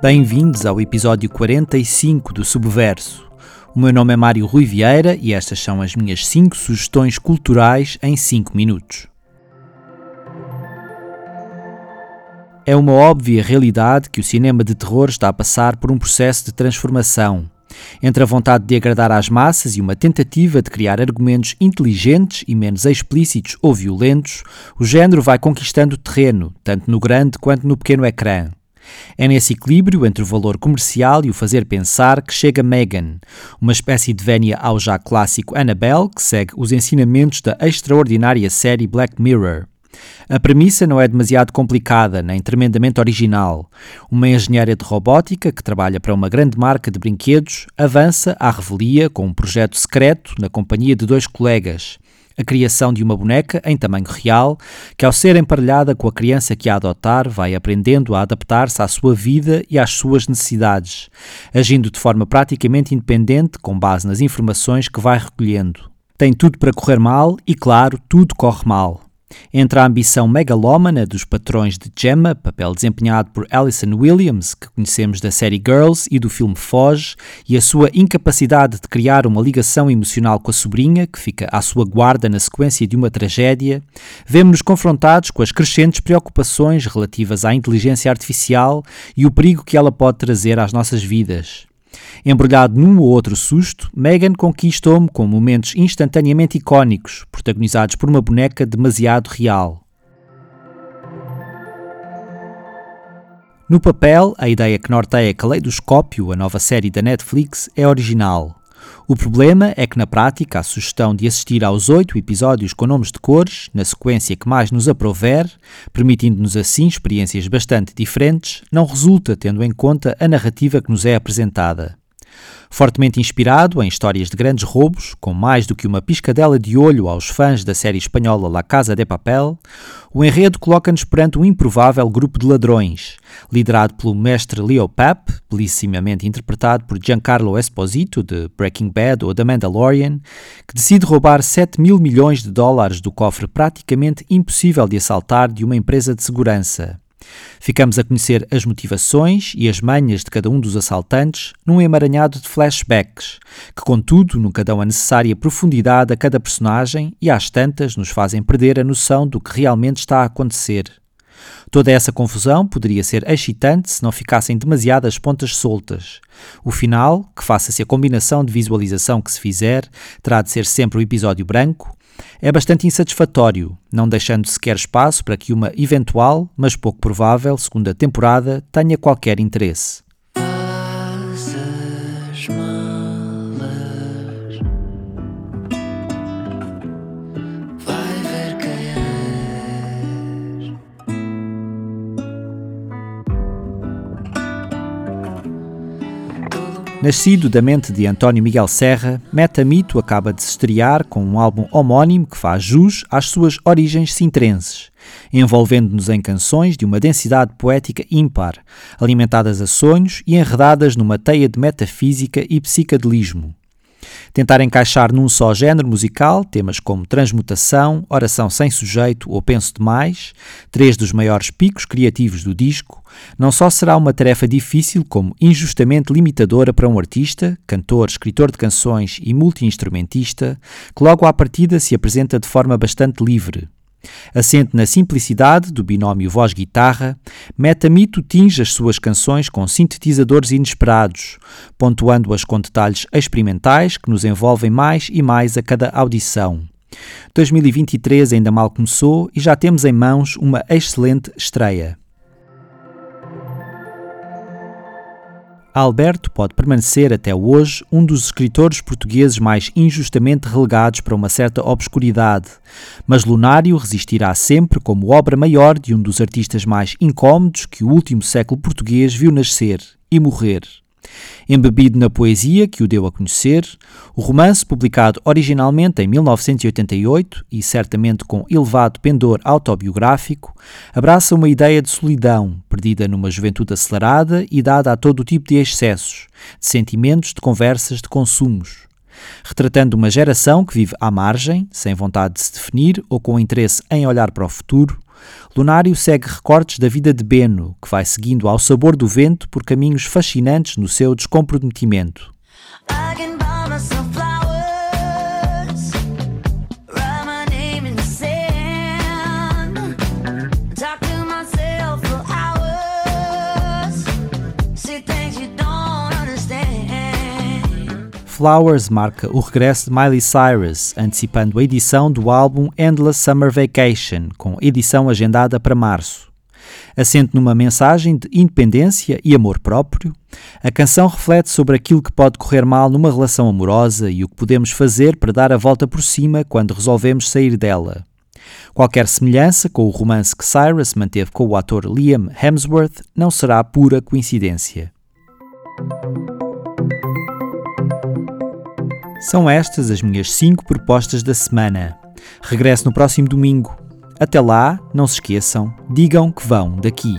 Bem-vindos ao episódio 45 do Subverso. O meu nome é Mário Rui Vieira e estas são as minhas 5 sugestões culturais em 5 minutos. É uma óbvia realidade que o cinema de terror está a passar por um processo de transformação. Entre a vontade de agradar às massas e uma tentativa de criar argumentos inteligentes e menos explícitos ou violentos, o género vai conquistando terreno, tanto no grande quanto no pequeno ecrã. É nesse equilíbrio entre o valor comercial e o fazer pensar que chega Megan, uma espécie de vénia ao já clássico Annabelle que segue os ensinamentos da extraordinária série Black Mirror. A premissa não é demasiado complicada, nem tremendamente original. Uma engenheira de robótica que trabalha para uma grande marca de brinquedos avança à revelia com um projeto secreto na companhia de dois colegas a criação de uma boneca em tamanho real, que ao ser emparelhada com a criança que a adotar, vai aprendendo a adaptar-se à sua vida e às suas necessidades, agindo de forma praticamente independente com base nas informações que vai recolhendo. Tem tudo para correr mal e, claro, tudo corre mal. Entre a ambição megalómana dos patrões de Gemma, papel desempenhado por Alison Williams, que conhecemos da série Girls e do filme Foge, e a sua incapacidade de criar uma ligação emocional com a sobrinha, que fica à sua guarda na sequência de uma tragédia, vemos-nos confrontados com as crescentes preocupações relativas à inteligência artificial e o perigo que ela pode trazer às nossas vidas. Embrulhado num ou outro susto, Megan conquistou-me com momentos instantaneamente icónicos, protagonizados por uma boneca demasiado real. No papel, a ideia que norteia Caleidoscópio, a nova série da Netflix, é original. O problema é que, na prática, a sugestão de assistir aos oito episódios com nomes de cores, na sequência que mais nos aprover, permitindo-nos assim experiências bastante diferentes, não resulta tendo em conta a narrativa que nos é apresentada. Fortemente inspirado em histórias de grandes roubos, com mais do que uma piscadela de olho aos fãs da série espanhola La Casa de Papel, o enredo coloca-nos perante um improvável grupo de ladrões, liderado pelo mestre Leo Papp, belíssimamente interpretado por Giancarlo Esposito, de Breaking Bad ou The Mandalorian, que decide roubar 7 mil milhões de dólares do cofre praticamente impossível de assaltar de uma empresa de segurança. Ficamos a conhecer as motivações e as manhas de cada um dos assaltantes num emaranhado de flashbacks, que, contudo, nunca dão a necessária profundidade a cada personagem e, às tantas, nos fazem perder a noção do que realmente está a acontecer. Toda essa confusão poderia ser excitante se não ficassem demasiadas pontas soltas. O final, que faça-se a combinação de visualização que se fizer, terá de ser sempre o episódio branco, é bastante insatisfatório, não deixando sequer espaço para que uma eventual, mas pouco provável, segunda temporada tenha qualquer interesse. Nascido da mente de António Miguel Serra, Metamito acaba de se estrear com um álbum homónimo que faz jus às suas origens sintrenses, envolvendo-nos em canções de uma densidade poética ímpar, alimentadas a sonhos e enredadas numa teia de metafísica e psicadelismo. Tentar encaixar num só género musical temas como transmutação, oração sem sujeito ou penso demais, três dos maiores picos criativos do disco, não só será uma tarefa difícil, como injustamente limitadora para um artista, cantor, escritor de canções e multi-instrumentista, que logo à partida se apresenta de forma bastante livre. Assente na simplicidade do binómio voz-guitarra, Metamito tinge as suas canções com sintetizadores inesperados, pontuando-as com detalhes experimentais que nos envolvem mais e mais a cada audição. 2023 ainda mal começou e já temos em mãos uma excelente estreia. Alberto pode permanecer até hoje um dos escritores portugueses mais injustamente relegados para uma certa obscuridade, mas Lunário resistirá sempre como obra maior de um dos artistas mais incômodos que o último século português viu nascer e morrer. Embebido na poesia que o deu a conhecer, o romance, publicado originalmente em 1988 e certamente com elevado pendor autobiográfico, abraça uma ideia de solidão, perdida numa juventude acelerada e dada a todo o tipo de excessos, de sentimentos, de conversas, de consumos. Retratando uma geração que vive à margem, sem vontade de se definir ou com interesse em olhar para o futuro, Lunário segue recortes da vida de Beno, que vai seguindo ao sabor do vento por caminhos fascinantes no seu descomprometimento. Flowers marca o regresso de Miley Cyrus, antecipando a edição do álbum Endless Summer Vacation, com edição agendada para março. Assente numa mensagem de independência e amor próprio, a canção reflete sobre aquilo que pode correr mal numa relação amorosa e o que podemos fazer para dar a volta por cima quando resolvemos sair dela. Qualquer semelhança com o romance que Cyrus manteve com o ator Liam Hemsworth não será pura coincidência. São estas as minhas 5 propostas da semana. Regresso no próximo domingo. Até lá, não se esqueçam, digam que vão daqui.